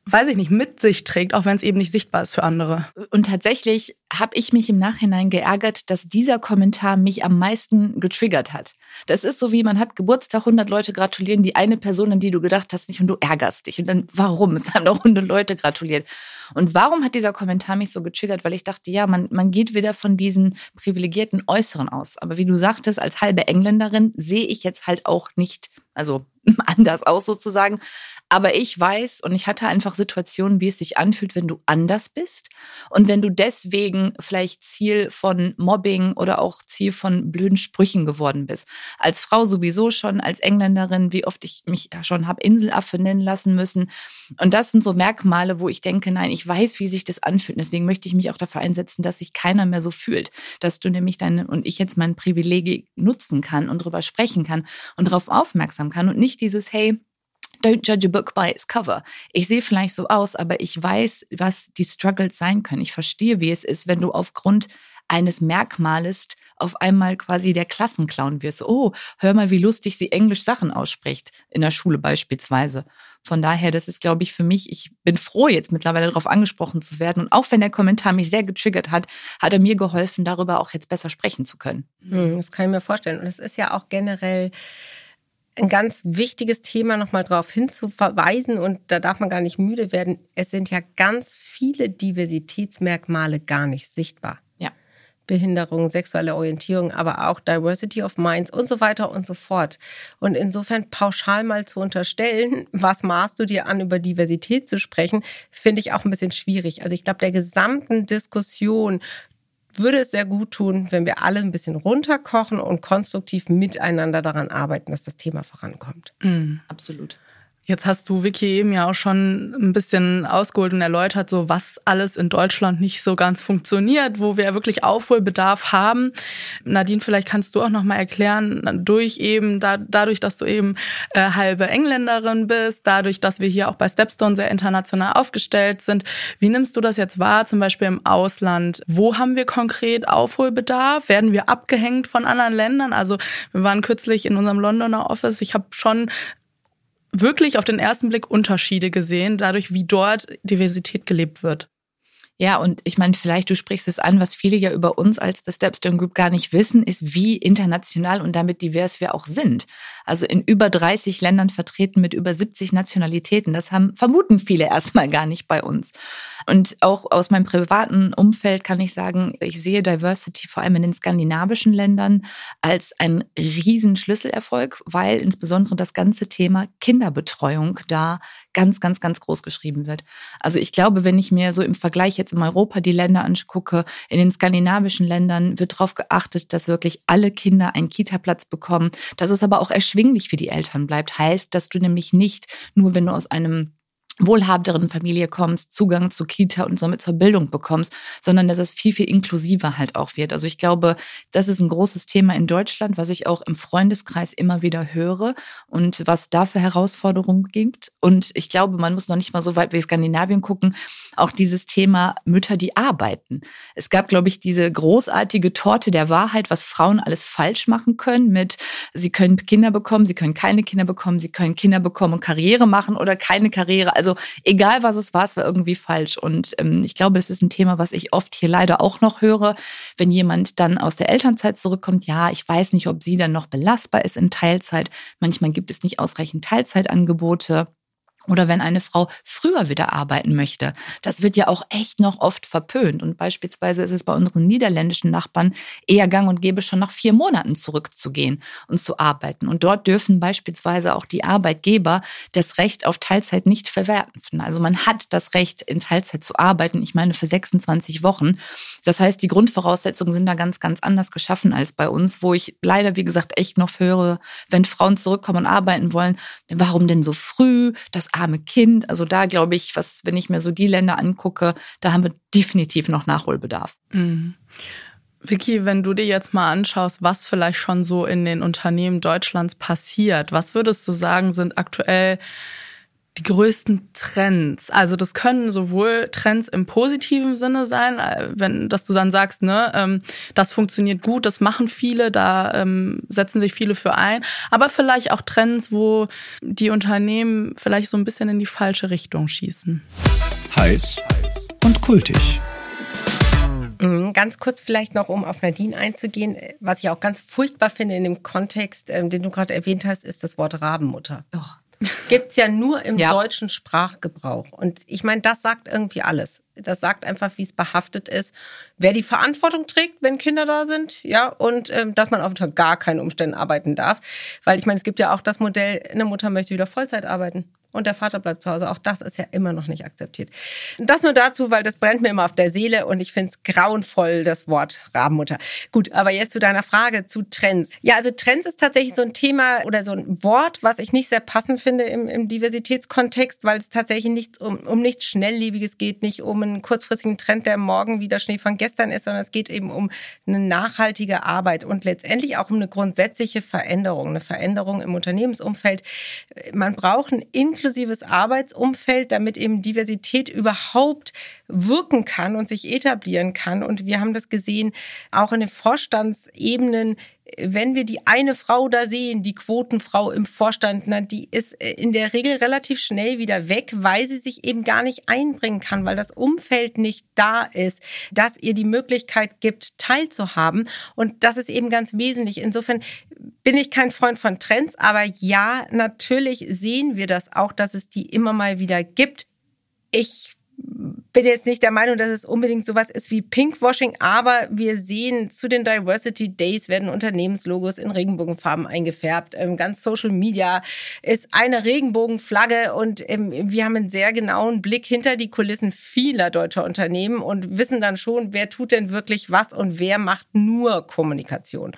weiß ich nicht, mit sich trägt, auch wenn es eben nicht sichtbar ist für andere. Und tatsächlich habe ich mich im Nachhinein geärgert, dass dieser Kommentar mich am meisten getriggert hat. Das ist so wie, man hat Geburtstag, 100 Leute gratulieren, die eine Person, an die du gedacht hast, nicht und du ärgerst dich. Und dann, warum? Es haben doch 100 Leute gratuliert. Und warum hat dieser Kommentar mich so getriggert? Weil ich dachte, ja, man, man geht wieder von diesen privilegierten Äußeren aus. Aber wie du sagtest, als halbe Engländerin sehe ich jetzt halt auch nicht, also (laughs) anders aus sozusagen. Aber ich weiß und ich hatte einfach Situationen, wie es sich anfühlt, wenn du anders bist und wenn du deswegen vielleicht Ziel von Mobbing oder auch Ziel von blöden Sprüchen geworden bist. Als Frau sowieso schon, als Engländerin, wie oft ich mich schon habe Inselaffe nennen lassen müssen. Und das sind so Merkmale, wo ich denke, nein, ich weiß, wie sich das anfühlt. deswegen möchte ich mich auch dafür einsetzen, dass sich keiner mehr so fühlt, dass du nämlich deine und ich jetzt mein Privileg nutzen kann und drüber sprechen kann und darauf aufmerksam kann und nicht dieses, hey, Don't judge a book by its cover. Ich sehe vielleicht so aus, aber ich weiß, was die Struggles sein können. Ich verstehe, wie es ist, wenn du aufgrund eines Merkmales auf einmal quasi der Klassenclown wirst. Oh, hör mal, wie lustig sie Englisch Sachen ausspricht, in der Schule beispielsweise. Von daher, das ist, glaube ich, für mich, ich bin froh, jetzt mittlerweile darauf angesprochen zu werden. Und auch wenn der Kommentar mich sehr getriggert hat, hat er mir geholfen, darüber auch jetzt besser sprechen zu können. Hm, das kann ich mir vorstellen. Und es ist ja auch generell ein ganz wichtiges Thema nochmal darauf hinzuverweisen und da darf man gar nicht müde werden. Es sind ja ganz viele Diversitätsmerkmale gar nicht sichtbar. Ja. Behinderung, sexuelle Orientierung, aber auch Diversity of Minds und so weiter und so fort. Und insofern pauschal mal zu unterstellen, was maßt du dir an, über Diversität zu sprechen, finde ich auch ein bisschen schwierig. Also ich glaube, der gesamten Diskussion würde es sehr gut tun, wenn wir alle ein bisschen runterkochen und konstruktiv miteinander daran arbeiten, dass das Thema vorankommt. Mhm. Absolut. Jetzt hast du Vicky eben ja auch schon ein bisschen ausgeholt und erläutert, so was alles in Deutschland nicht so ganz funktioniert, wo wir wirklich Aufholbedarf haben. Nadine, vielleicht kannst du auch noch mal erklären, durch eben da, dadurch, dass du eben äh, halbe Engländerin bist, dadurch, dass wir hier auch bei Stepstone sehr international aufgestellt sind, wie nimmst du das jetzt wahr, zum Beispiel im Ausland? Wo haben wir konkret Aufholbedarf? Werden wir abgehängt von anderen Ländern? Also wir waren kürzlich in unserem Londoner Office. Ich habe schon wirklich auf den ersten Blick Unterschiede gesehen, dadurch, wie dort Diversität gelebt wird. Ja, und ich meine, vielleicht du sprichst es an, was viele ja über uns als The Stepstone Group gar nicht wissen, ist, wie international und damit divers wir auch sind. Also in über 30 Ländern vertreten mit über 70 Nationalitäten. Das haben, vermuten viele erstmal gar nicht bei uns. Und auch aus meinem privaten Umfeld kann ich sagen, ich sehe Diversity vor allem in den skandinavischen Ländern als einen riesen Schlüsselerfolg, weil insbesondere das ganze Thema Kinderbetreuung da ganz, ganz, ganz groß geschrieben wird. Also ich glaube, wenn ich mir so im Vergleich jetzt in Europa die Länder angucke, in den skandinavischen Ländern wird darauf geachtet, dass wirklich alle Kinder einen Kita-Platz bekommen, dass es aber auch erschwinglich für die Eltern bleibt. Heißt, dass du nämlich nicht nur, wenn du aus einem wohlhabenderen Familie kommst, Zugang zu Kita und somit zur Bildung bekommst, sondern dass es viel, viel inklusiver halt auch wird. Also ich glaube, das ist ein großes Thema in Deutschland, was ich auch im Freundeskreis immer wieder höre und was da für Herausforderungen gibt. Und ich glaube, man muss noch nicht mal so weit wie Skandinavien gucken, auch dieses Thema Mütter, die arbeiten. Es gab, glaube ich, diese großartige Torte der Wahrheit, was Frauen alles falsch machen können mit, sie können Kinder bekommen, sie können keine Kinder bekommen, sie können Kinder bekommen und Karriere machen oder keine Karriere. Also egal, was es war, es war irgendwie falsch. Und ähm, ich glaube, das ist ein Thema, was ich oft hier leider auch noch höre, wenn jemand dann aus der Elternzeit zurückkommt. Ja, ich weiß nicht, ob sie dann noch belastbar ist in Teilzeit. Manchmal gibt es nicht ausreichend Teilzeitangebote. Oder wenn eine Frau früher wieder arbeiten möchte. Das wird ja auch echt noch oft verpönt. Und beispielsweise ist es bei unseren niederländischen Nachbarn eher gang und gäbe, schon nach vier Monaten zurückzugehen und zu arbeiten. Und dort dürfen beispielsweise auch die Arbeitgeber das Recht auf Teilzeit nicht verwerten. Also man hat das Recht, in Teilzeit zu arbeiten. Ich meine, für 26 Wochen. Das heißt, die Grundvoraussetzungen sind da ganz, ganz anders geschaffen als bei uns, wo ich leider, wie gesagt, echt noch höre, wenn Frauen zurückkommen und arbeiten wollen, warum denn so früh? Das arme Kind. Also da glaube ich, was, wenn ich mir so die Länder angucke, da haben wir definitiv noch Nachholbedarf. Mhm. Vicky, wenn du dir jetzt mal anschaust, was vielleicht schon so in den Unternehmen Deutschlands passiert, was würdest du sagen, sind aktuell die größten Trends? Also das können sowohl Trends im positiven Sinne sein, äh, wenn dass du dann sagst, ne, ähm, das funktioniert gut, das machen viele, da ähm, setzen sich viele für ein, aber vielleicht auch Trends, wo die Unternehmen vielleicht so ein bisschen in die falsche Richtung schießen. Heiß und kultig. Mhm, ganz kurz vielleicht noch, um auf Nadine einzugehen. Was ich auch ganz furchtbar finde in dem Kontext, ähm, den du gerade erwähnt hast, ist das Wort Rabenmutter. Doch. Gibt's ja nur im ja. deutschen Sprachgebrauch. Und ich meine, das sagt irgendwie alles. Das sagt einfach, wie es behaftet ist, wer die Verantwortung trägt, wenn Kinder da sind, ja, und ähm, dass man auf gar keinen Umständen arbeiten darf. Weil ich meine, es gibt ja auch das Modell, eine Mutter möchte wieder Vollzeit arbeiten und der Vater bleibt zu Hause. Auch das ist ja immer noch nicht akzeptiert. Das nur dazu, weil das brennt mir immer auf der Seele und ich finde es grauenvoll, das Wort Rabenmutter. Gut, aber jetzt zu deiner Frage zu Trends. Ja, also Trends ist tatsächlich so ein Thema oder so ein Wort, was ich nicht sehr passend finde im, im Diversitätskontext, weil es tatsächlich nicht um, um nichts Schnelllebiges geht, nicht um einen kurzfristigen Trend, der morgen wieder Schnee von gestern ist, sondern es geht eben um eine nachhaltige Arbeit und letztendlich auch um eine grundsätzliche Veränderung, eine Veränderung im Unternehmensumfeld. Man braucht ein inklusives Arbeitsumfeld, damit eben Diversität überhaupt wirken kann und sich etablieren kann. Und wir haben das gesehen, auch in den Vorstandsebenen wenn wir die eine Frau da sehen, die Quotenfrau im Vorstand, na, die ist in der Regel relativ schnell wieder weg, weil sie sich eben gar nicht einbringen kann, weil das Umfeld nicht da ist, dass ihr die Möglichkeit gibt, teilzuhaben. Und das ist eben ganz wesentlich. Insofern bin ich kein Freund von Trends, aber ja, natürlich sehen wir das auch, dass es die immer mal wieder gibt. Ich bin jetzt nicht der Meinung, dass es unbedingt sowas ist wie Pinkwashing, aber wir sehen, zu den Diversity Days werden Unternehmenslogos in Regenbogenfarben eingefärbt. Ähm, ganz Social Media ist eine Regenbogenflagge und ähm, wir haben einen sehr genauen Blick hinter die Kulissen vieler deutscher Unternehmen und wissen dann schon, wer tut denn wirklich was und wer macht nur Kommunikation.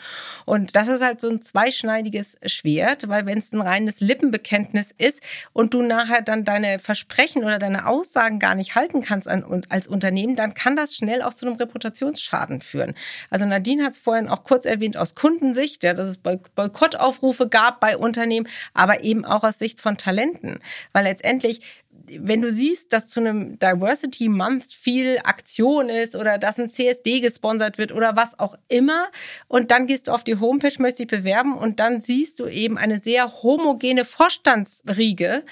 Und das ist halt so ein zweischneidiges Schwert, weil wenn es ein reines Lippenbekenntnis ist und du nachher dann deine Versprechen oder deine Aussagen gar nicht nicht halten kannst als Unternehmen, dann kann das schnell auch zu einem Reputationsschaden führen. Also Nadine hat es vorhin auch kurz erwähnt aus Kundensicht, ja, dass es Boykottaufrufe gab bei Unternehmen, aber eben auch aus Sicht von Talenten. Weil letztendlich wenn du siehst, dass zu einem Diversity Month viel Aktion ist oder dass ein CSD gesponsert wird oder was auch immer und dann gehst du auf die Homepage, möchtest dich bewerben und dann siehst du eben eine sehr homogene Vorstandsriege,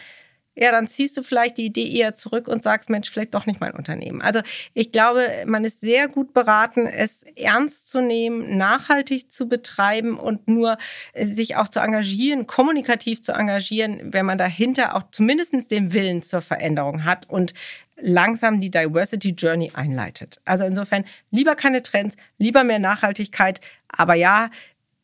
ja, dann ziehst du vielleicht die Idee eher zurück und sagst, Mensch, vielleicht doch nicht mein Unternehmen. Also ich glaube, man ist sehr gut beraten, es ernst zu nehmen, nachhaltig zu betreiben und nur äh, sich auch zu engagieren, kommunikativ zu engagieren, wenn man dahinter auch zumindest den Willen zur Veränderung hat und langsam die Diversity Journey einleitet. Also insofern lieber keine Trends, lieber mehr Nachhaltigkeit. Aber ja,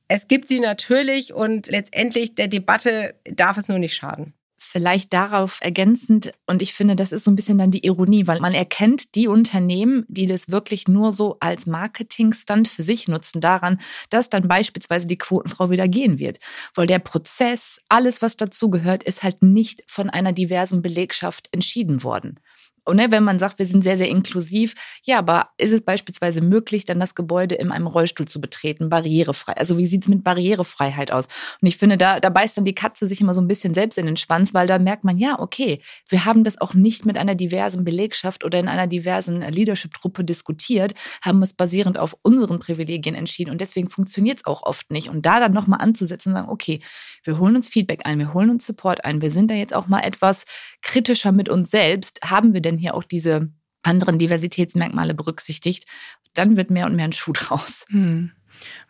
es gibt sie natürlich und letztendlich der Debatte darf es nur nicht schaden. Vielleicht darauf ergänzend, und ich finde, das ist so ein bisschen dann die Ironie, weil man erkennt die Unternehmen, die das wirklich nur so als Marketingstand für sich nutzen, daran, dass dann beispielsweise die Quotenfrau wieder gehen wird. Weil der Prozess, alles, was dazugehört, ist halt nicht von einer diversen Belegschaft entschieden worden. Und ne, wenn man sagt, wir sind sehr, sehr inklusiv, ja, aber ist es beispielsweise möglich, dann das Gebäude in einem Rollstuhl zu betreten, barrierefrei? Also wie sieht's mit Barrierefreiheit aus? Und ich finde, da, da beißt dann die Katze sich immer so ein bisschen selbst in den Schwanz, weil da merkt man, ja, okay, wir haben das auch nicht mit einer diversen Belegschaft oder in einer diversen Leadership-Truppe diskutiert, haben es basierend auf unseren Privilegien entschieden und deswegen funktioniert's auch oft nicht. Und da dann nochmal anzusetzen und sagen, okay, wir holen uns Feedback ein, wir holen uns Support ein, wir sind da jetzt auch mal etwas kritischer mit uns selbst. Haben wir denn hier auch diese anderen Diversitätsmerkmale berücksichtigt? Dann wird mehr und mehr ein Schuh draus. Hm.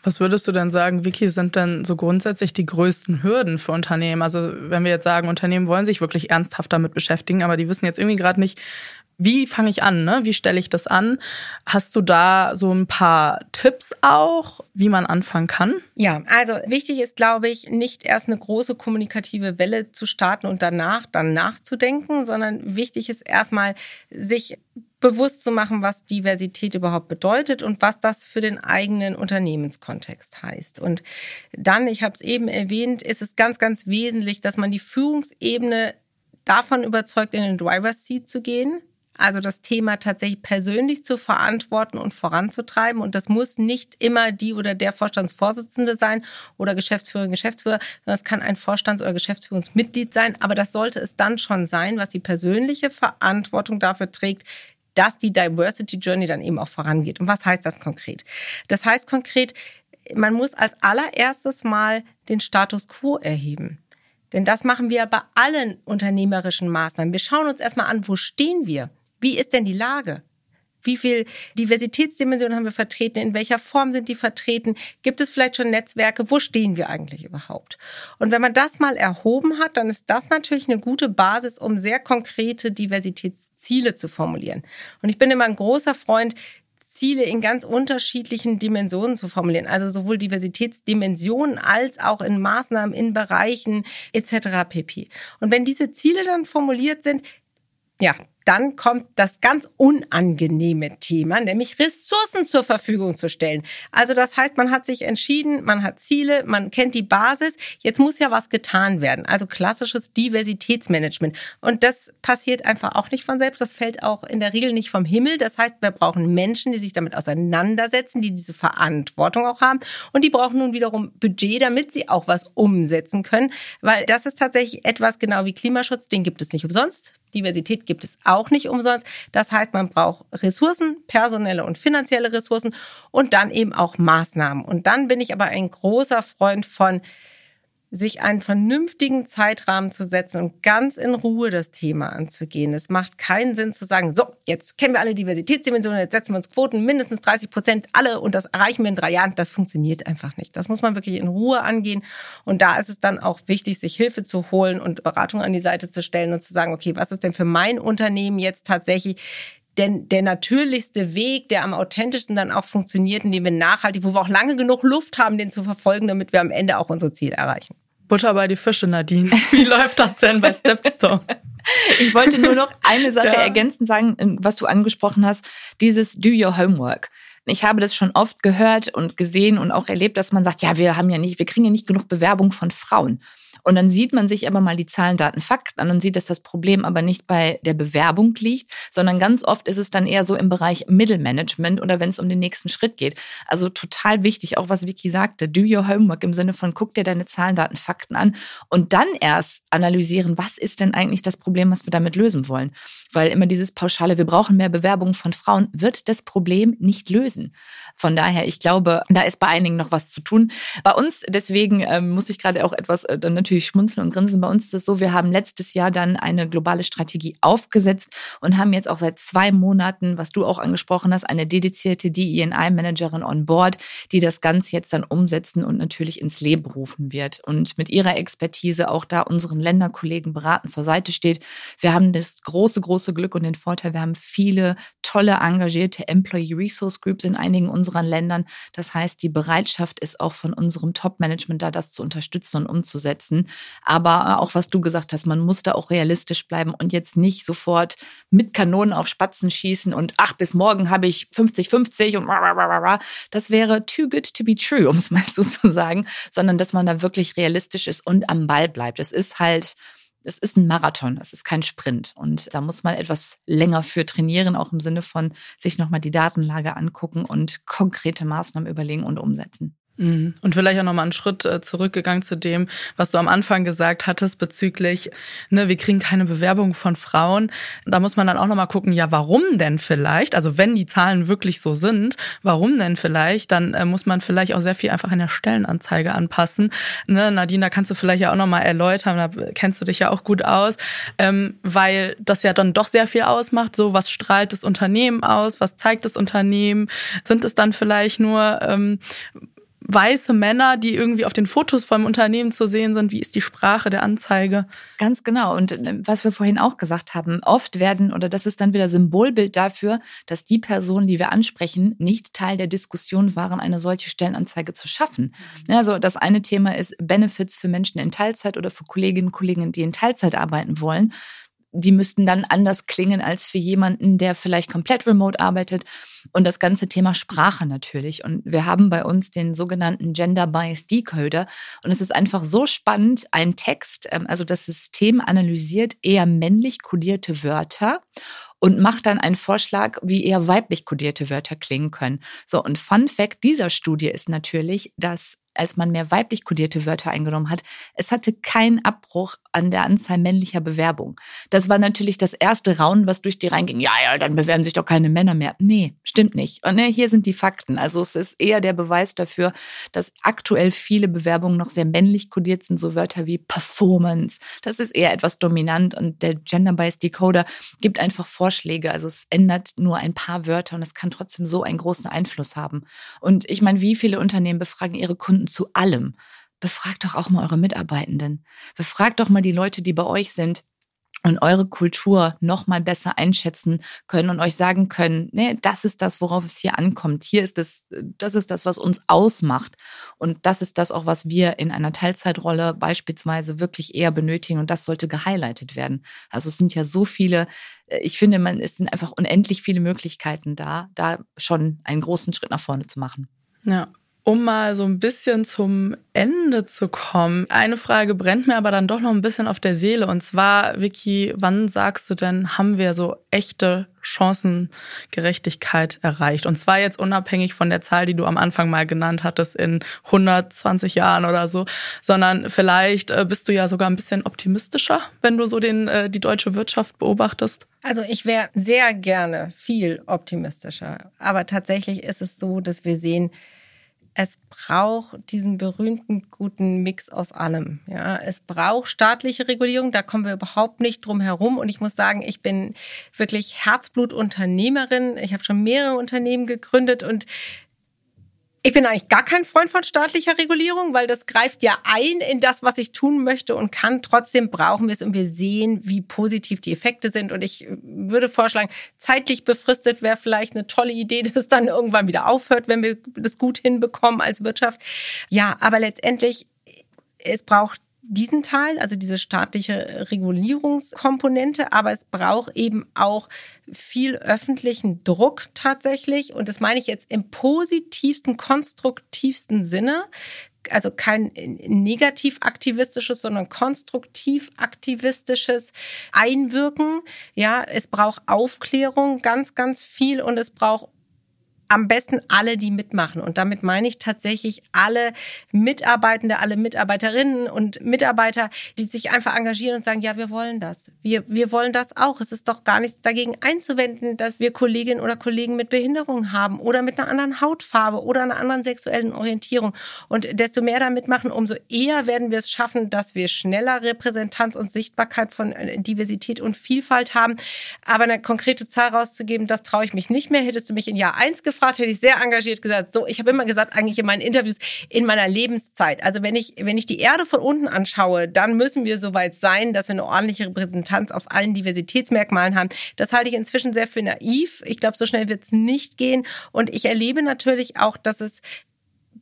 Was würdest du denn sagen, Vicky, sind denn so grundsätzlich die größten Hürden für Unternehmen? Also wenn wir jetzt sagen, Unternehmen wollen sich wirklich ernsthaft damit beschäftigen, aber die wissen jetzt irgendwie gerade nicht, wie fange ich an, ne? Wie stelle ich das an? Hast du da so ein paar Tipps auch, wie man anfangen kann? Ja, also wichtig ist, glaube ich, nicht erst eine große kommunikative Welle zu starten und danach dann nachzudenken, sondern wichtig ist erstmal, sich bewusst zu machen, was Diversität überhaupt bedeutet und was das für den eigenen Unternehmenskontext heißt. Und dann, ich habe es eben erwähnt, ist es ganz, ganz wesentlich, dass man die Führungsebene davon überzeugt, in den Driver's Seat zu gehen. Also das Thema tatsächlich persönlich zu verantworten und voranzutreiben. Und das muss nicht immer die oder der Vorstandsvorsitzende sein oder Geschäftsführerin, Geschäftsführer, sondern es kann ein Vorstands- oder Geschäftsführungsmitglied sein. Aber das sollte es dann schon sein, was die persönliche Verantwortung dafür trägt, dass die Diversity Journey dann eben auch vorangeht. Und was heißt das konkret? Das heißt konkret, man muss als allererstes mal den Status quo erheben. Denn das machen wir bei allen unternehmerischen Maßnahmen. Wir schauen uns erstmal an, wo stehen wir? Wie ist denn die Lage? Wie viel Diversitätsdimensionen haben wir vertreten? In welcher Form sind die vertreten? Gibt es vielleicht schon Netzwerke? Wo stehen wir eigentlich überhaupt? Und wenn man das mal erhoben hat, dann ist das natürlich eine gute Basis, um sehr konkrete Diversitätsziele zu formulieren. Und ich bin immer ein großer Freund, Ziele in ganz unterschiedlichen Dimensionen zu formulieren. Also sowohl Diversitätsdimensionen als auch in Maßnahmen, in Bereichen etc. pp. Und wenn diese Ziele dann formuliert sind, ja, dann kommt das ganz unangenehme Thema, nämlich Ressourcen zur Verfügung zu stellen. Also das heißt, man hat sich entschieden, man hat Ziele, man kennt die Basis, jetzt muss ja was getan werden. Also klassisches Diversitätsmanagement. Und das passiert einfach auch nicht von selbst, das fällt auch in der Regel nicht vom Himmel. Das heißt, wir brauchen Menschen, die sich damit auseinandersetzen, die diese Verantwortung auch haben und die brauchen nun wiederum Budget, damit sie auch was umsetzen können, weil das ist tatsächlich etwas genau wie Klimaschutz, den gibt es nicht umsonst. Diversität gibt es auch nicht umsonst. Das heißt, man braucht Ressourcen, personelle und finanzielle Ressourcen und dann eben auch Maßnahmen. Und dann bin ich aber ein großer Freund von sich einen vernünftigen Zeitrahmen zu setzen und ganz in Ruhe das Thema anzugehen. Es macht keinen Sinn zu sagen, so, jetzt kennen wir alle Diversitätsdimensionen, jetzt setzen wir uns Quoten, mindestens 30 Prozent, alle und das erreichen wir in drei Jahren. Das funktioniert einfach nicht. Das muss man wirklich in Ruhe angehen. Und da ist es dann auch wichtig, sich Hilfe zu holen und Beratung an die Seite zu stellen und zu sagen, okay, was ist denn für mein Unternehmen jetzt tatsächlich denn der natürlichste Weg, der am authentischsten dann auch funktioniert, indem wir nachhaltig, wo wir auch lange genug Luft haben, den zu verfolgen, damit wir am Ende auch unsere Ziele erreichen. Butter bei die Fische, Nadine. Wie (laughs) läuft das denn bei Stepstone? Ich wollte nur noch eine Sache ja. ergänzend sagen, was du angesprochen hast, dieses Do Your Homework. Ich habe das schon oft gehört und gesehen und auch erlebt, dass man sagt, ja, wir haben ja nicht, wir kriegen ja nicht genug Bewerbung von Frauen. Und dann sieht man sich immer mal die Zahlen, Daten, Fakten an und sieht, dass das Problem aber nicht bei der Bewerbung liegt, sondern ganz oft ist es dann eher so im Bereich Mittelmanagement oder wenn es um den nächsten Schritt geht. Also total wichtig, auch was Vicky sagte, do your homework im Sinne von guck dir deine Zahlen, Daten, Fakten an und dann erst analysieren, was ist denn eigentlich das Problem, was wir damit lösen wollen. Weil immer dieses pauschale, wir brauchen mehr Bewerbungen von Frauen, wird das Problem nicht lösen. Von daher, ich glaube, da ist bei einigen noch was zu tun. Bei uns, deswegen ähm, muss ich gerade auch etwas äh, dann natürlich schmunzeln und grinsen. Bei uns ist es so, wir haben letztes Jahr dann eine globale Strategie aufgesetzt und haben jetzt auch seit zwei Monaten, was du auch angesprochen hast, eine dedizierte DEI-Managerin on board, die das Ganze jetzt dann umsetzen und natürlich ins Leben rufen wird und mit ihrer Expertise auch da unseren Länderkollegen beraten zur Seite steht. Wir haben das große, große Glück und den Vorteil, wir haben viele tolle, engagierte Employee Resource Groups in einigen unseren Ländern. Das heißt, die Bereitschaft ist auch von unserem Top-Management da, das zu unterstützen und umzusetzen. Aber auch was du gesagt hast, man muss da auch realistisch bleiben und jetzt nicht sofort mit Kanonen auf Spatzen schießen und ach, bis morgen habe ich 50-50 und das wäre too good to be true, (laughs) um es mal so zu sagen, sondern dass man da wirklich realistisch ist und am Ball bleibt. Es ist halt es ist ein Marathon, es ist kein Sprint. Und da muss man etwas länger für trainieren, auch im Sinne von sich nochmal die Datenlage angucken und konkrete Maßnahmen überlegen und umsetzen. Mhm. Und vielleicht auch nochmal einen Schritt äh, zurückgegangen zu dem, was du am Anfang gesagt hattest bezüglich, ne, wir kriegen keine Bewerbung von Frauen. Da muss man dann auch nochmal gucken, ja, warum denn vielleicht? Also wenn die Zahlen wirklich so sind, warum denn vielleicht? Dann äh, muss man vielleicht auch sehr viel einfach in der Stellenanzeige anpassen. Ne, Nadine, da kannst du vielleicht ja auch nochmal erläutern, da kennst du dich ja auch gut aus, ähm, weil das ja dann doch sehr viel ausmacht. So, was strahlt das Unternehmen aus? Was zeigt das Unternehmen? Sind es dann vielleicht nur ähm, weiße Männer, die irgendwie auf den Fotos vom Unternehmen zu sehen sind. Wie ist die Sprache der Anzeige? Ganz genau. Und äh, was wir vorhin auch gesagt haben, oft werden, oder das ist dann wieder Symbolbild dafür, dass die Personen, die wir ansprechen, nicht Teil der Diskussion waren, eine solche Stellenanzeige zu schaffen. Also das eine Thema ist Benefits für Menschen in Teilzeit oder für Kolleginnen und Kollegen, die in Teilzeit arbeiten wollen die müssten dann anders klingen als für jemanden, der vielleicht komplett remote arbeitet. Und das ganze Thema Sprache natürlich. Und wir haben bei uns den sogenannten Gender Bias Decoder. Und es ist einfach so spannend, ein Text, ähm, also das System analysiert eher männlich kodierte Wörter und macht dann einen Vorschlag, wie eher weiblich kodierte Wörter klingen können. So, und Fun Fact dieser Studie ist natürlich, dass als man mehr weiblich kodierte Wörter eingenommen hat, es hatte keinen Abbruch an der Anzahl männlicher Bewerbungen. Das war natürlich das erste Raunen, was durch die reinging. Ja, ja, dann bewerben sich doch keine Männer mehr. Nee, stimmt nicht. Und ne, hier sind die Fakten. Also es ist eher der Beweis dafür, dass aktuell viele Bewerbungen noch sehr männlich kodiert sind, so Wörter wie Performance. Das ist eher etwas dominant und der Gender Bias Decoder gibt einfach Vorschläge. Also es ändert nur ein paar Wörter und es kann trotzdem so einen großen Einfluss haben. Und ich meine, wie viele Unternehmen befragen ihre Kunden zu allem? befragt doch auch mal eure Mitarbeitenden. Befragt doch mal die Leute, die bei euch sind und eure Kultur noch mal besser einschätzen können und euch sagen können, nee, das ist das, worauf es hier ankommt. Hier ist das, das ist das, was uns ausmacht. Und das ist das auch, was wir in einer Teilzeitrolle beispielsweise wirklich eher benötigen. Und das sollte gehighlightet werden. Also es sind ja so viele, ich finde, man, es sind einfach unendlich viele Möglichkeiten da, da schon einen großen Schritt nach vorne zu machen. Ja, um mal so ein bisschen zum Ende zu kommen, eine Frage brennt mir aber dann doch noch ein bisschen auf der Seele. Und zwar, Vicky, wann sagst du denn, haben wir so echte Chancengerechtigkeit erreicht? Und zwar jetzt unabhängig von der Zahl, die du am Anfang mal genannt hattest, in 120 Jahren oder so, sondern vielleicht äh, bist du ja sogar ein bisschen optimistischer, wenn du so den, äh, die deutsche Wirtschaft beobachtest. Also ich wäre sehr gerne viel optimistischer. Aber tatsächlich ist es so, dass wir sehen, es braucht diesen berühmten guten Mix aus allem. Ja, es braucht staatliche Regulierung, da kommen wir überhaupt nicht drum herum. Und ich muss sagen, ich bin wirklich Herzblutunternehmerin. Ich habe schon mehrere Unternehmen gegründet und ich bin eigentlich gar kein Freund von staatlicher Regulierung, weil das greift ja ein in das, was ich tun möchte und kann. Trotzdem brauchen wir es und wir sehen, wie positiv die Effekte sind. Und ich würde vorschlagen, zeitlich befristet wäre vielleicht eine tolle Idee, (laughs) dass dann irgendwann wieder aufhört, wenn wir das gut hinbekommen als Wirtschaft. Ja, aber letztendlich, es braucht diesen Teil, also diese staatliche Regulierungskomponente, aber es braucht eben auch viel öffentlichen Druck tatsächlich. Und das meine ich jetzt im positivsten, konstruktivsten Sinne. Also kein negativ aktivistisches, sondern konstruktiv aktivistisches Einwirken. Ja, es braucht Aufklärung ganz, ganz viel und es braucht am besten alle, die mitmachen. Und damit meine ich tatsächlich alle Mitarbeitende, alle Mitarbeiterinnen und Mitarbeiter, die sich einfach engagieren und sagen, ja, wir wollen das. Wir, wir wollen das auch. Es ist doch gar nichts dagegen einzuwenden, dass wir Kolleginnen oder Kollegen mit Behinderung haben oder mit einer anderen Hautfarbe oder einer anderen sexuellen Orientierung. Und desto mehr da mitmachen, umso eher werden wir es schaffen, dass wir schneller Repräsentanz und Sichtbarkeit von äh, Diversität und Vielfalt haben. Aber eine konkrete Zahl rauszugeben, das traue ich mich nicht mehr. Hättest du mich in Jahr eins gefragt, gefragt, hätte ich sehr engagiert gesagt, so, ich habe immer gesagt, eigentlich in meinen Interviews, in meiner Lebenszeit. Also wenn ich, wenn ich die Erde von unten anschaue, dann müssen wir soweit sein, dass wir eine ordentliche Repräsentanz auf allen Diversitätsmerkmalen haben. Das halte ich inzwischen sehr für naiv. Ich glaube, so schnell wird es nicht gehen. Und ich erlebe natürlich auch, dass es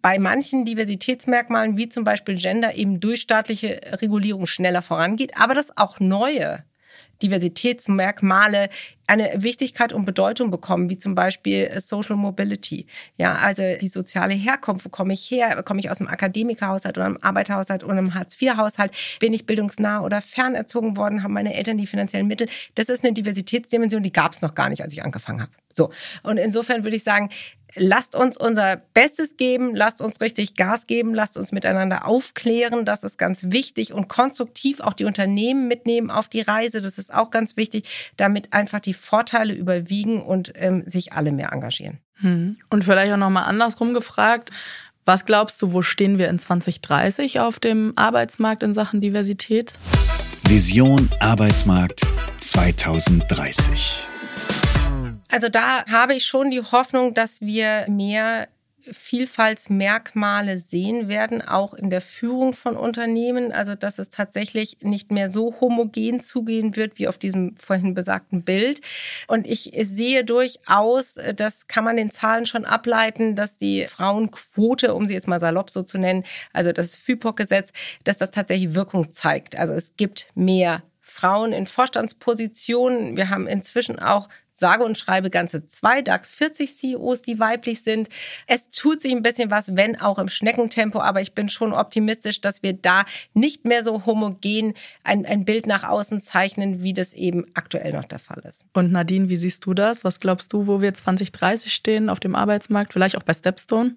bei manchen Diversitätsmerkmalen, wie zum Beispiel Gender, eben durch staatliche Regulierung schneller vorangeht, aber dass auch neue Diversitätsmerkmale eine Wichtigkeit und Bedeutung bekommen, wie zum Beispiel äh, Social Mobility. Ja, also die soziale Herkunft, wo komme ich her? Komme ich aus einem Akademikerhaushalt oder einem Arbeiterhaushalt oder einem Hartz-IV-Haushalt? Bin ich bildungsnah oder fernerzogen worden? Haben meine Eltern die finanziellen Mittel? Das ist eine Diversitätsdimension, die gab es noch gar nicht, als ich angefangen habe. So. Und insofern würde ich sagen, lasst uns unser Bestes geben, lasst uns richtig Gas geben, lasst uns miteinander aufklären. Das ist ganz wichtig und konstruktiv auch die Unternehmen mitnehmen auf die Reise. Das ist auch ganz wichtig, damit einfach die Vorteile überwiegen und ähm, sich alle mehr engagieren. Hm. Und vielleicht auch nochmal andersrum gefragt. Was glaubst du, wo stehen wir in 2030 auf dem Arbeitsmarkt in Sachen Diversität? Vision Arbeitsmarkt 2030. Also da habe ich schon die Hoffnung, dass wir mehr Vielfaltsmerkmale sehen werden, auch in der Führung von Unternehmen. Also dass es tatsächlich nicht mehr so homogen zugehen wird wie auf diesem vorhin besagten Bild. Und ich sehe durchaus, das kann man den Zahlen schon ableiten, dass die Frauenquote, um sie jetzt mal salopp so zu nennen, also das FIPOC-Gesetz, dass das tatsächlich Wirkung zeigt. Also es gibt mehr Frauen in Vorstandspositionen. Wir haben inzwischen auch sage und schreibe ganze zwei DAX 40 CEOs, die weiblich sind. Es tut sich ein bisschen was, wenn auch im Schneckentempo, aber ich bin schon optimistisch, dass wir da nicht mehr so homogen ein, ein Bild nach außen zeichnen, wie das eben aktuell noch der Fall ist. Und Nadine, wie siehst du das? Was glaubst du, wo wir 2030 stehen auf dem Arbeitsmarkt? Vielleicht auch bei Stepstone?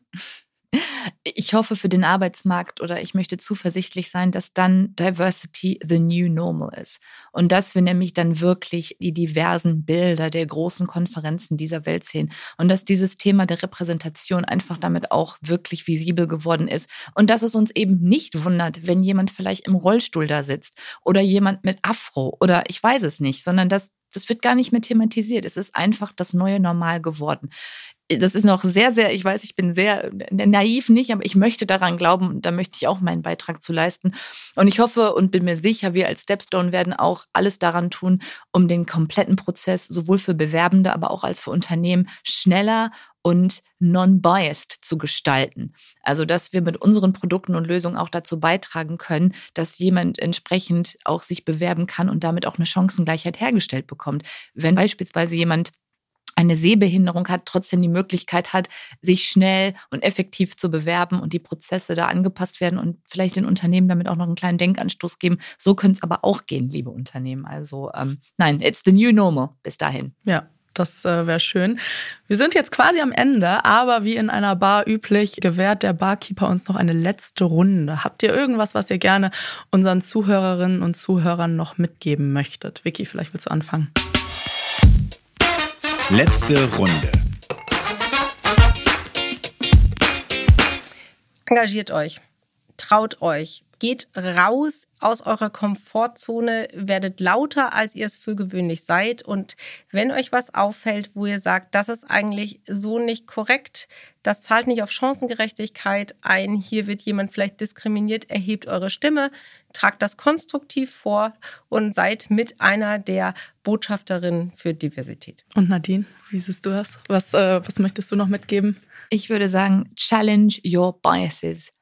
Ich hoffe für den Arbeitsmarkt oder ich möchte zuversichtlich sein, dass dann Diversity the new normal ist. Und dass wir nämlich dann wirklich die diversen Bilder der großen Konferenzen dieser Welt sehen. Und dass dieses Thema der Repräsentation einfach damit auch wirklich visibel geworden ist. Und dass es uns eben nicht wundert, wenn jemand vielleicht im Rollstuhl da sitzt oder jemand mit Afro oder ich weiß es nicht, sondern dass das wird gar nicht mehr thematisiert. Es ist einfach das neue Normal geworden das ist noch sehr, sehr, ich weiß, ich bin sehr naiv nicht, aber ich möchte daran glauben und da möchte ich auch meinen Beitrag zu leisten. Und ich hoffe und bin mir sicher, wir als Stepstone werden auch alles daran tun, um den kompletten Prozess sowohl für Bewerbende, aber auch als für Unternehmen schneller und non-biased zu gestalten. Also, dass wir mit unseren Produkten und Lösungen auch dazu beitragen können, dass jemand entsprechend auch sich bewerben kann und damit auch eine Chancengleichheit hergestellt bekommt. Wenn beispielsweise jemand eine Sehbehinderung hat, trotzdem die Möglichkeit hat, sich schnell und effektiv zu bewerben und die Prozesse da angepasst werden und vielleicht den Unternehmen damit auch noch einen kleinen Denkanstoß geben. So könnte es aber auch gehen, liebe Unternehmen. Also ähm, nein, it's the new normal bis dahin. Ja. Das äh, wäre schön. Wir sind jetzt quasi am Ende, aber wie in einer Bar üblich, gewährt der Barkeeper uns noch eine letzte Runde. Habt ihr irgendwas, was ihr gerne unseren Zuhörerinnen und Zuhörern noch mitgeben möchtet? Vicky, vielleicht willst du anfangen. Letzte Runde. Engagiert euch, traut euch, geht raus aus eurer Komfortzone, werdet lauter, als ihr es für gewöhnlich seid. Und wenn euch was auffällt, wo ihr sagt, das ist eigentlich so nicht korrekt, das zahlt nicht auf Chancengerechtigkeit ein, hier wird jemand vielleicht diskriminiert, erhebt eure Stimme, tragt das konstruktiv vor und seid mit einer der Botschafterinnen für Diversität. Und Nadine, wie siehst du das? Was, äh, was möchtest du noch mitgeben? Ich würde sagen, challenge your biases.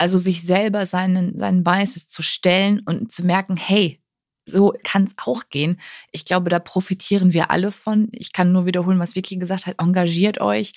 Also sich selber seinen, seinen Biases zu stellen und zu merken, hey, so kann es auch gehen. Ich glaube, da profitieren wir alle von. Ich kann nur wiederholen, was Vicky gesagt hat. Engagiert euch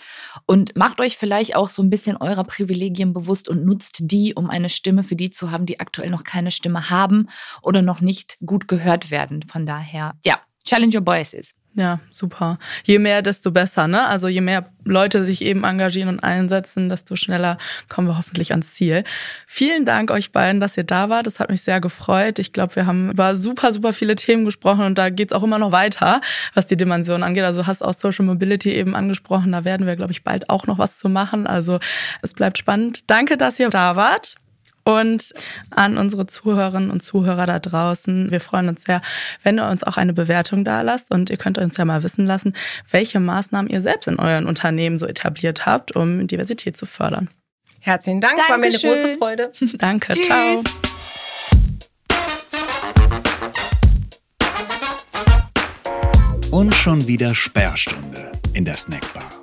und macht euch vielleicht auch so ein bisschen eurer Privilegien bewusst und nutzt die, um eine Stimme für die zu haben, die aktuell noch keine Stimme haben oder noch nicht gut gehört werden. Von daher, ja, challenge your biases. Ja, super. Je mehr, desto besser, ne? Also je mehr Leute sich eben engagieren und einsetzen, desto schneller kommen wir hoffentlich ans Ziel. Vielen Dank euch beiden, dass ihr da wart. Das hat mich sehr gefreut. Ich glaube, wir haben über super, super viele Themen gesprochen und da geht's auch immer noch weiter, was die Dimension angeht. Also hast auch Social Mobility eben angesprochen. Da werden wir, glaube ich, bald auch noch was zu machen. Also es bleibt spannend. Danke, dass ihr da wart. Und an unsere Zuhörerinnen und Zuhörer da draußen, wir freuen uns sehr, wenn ihr uns auch eine Bewertung da lasst und ihr könnt uns ja mal wissen lassen, welche Maßnahmen ihr selbst in euren Unternehmen so etabliert habt, um Diversität zu fördern. Herzlichen Dank, Dankeschön. war mir eine große Freude. (laughs) Danke, Tschüss. ciao. Und schon wieder Sperrstunde in der Snackbar.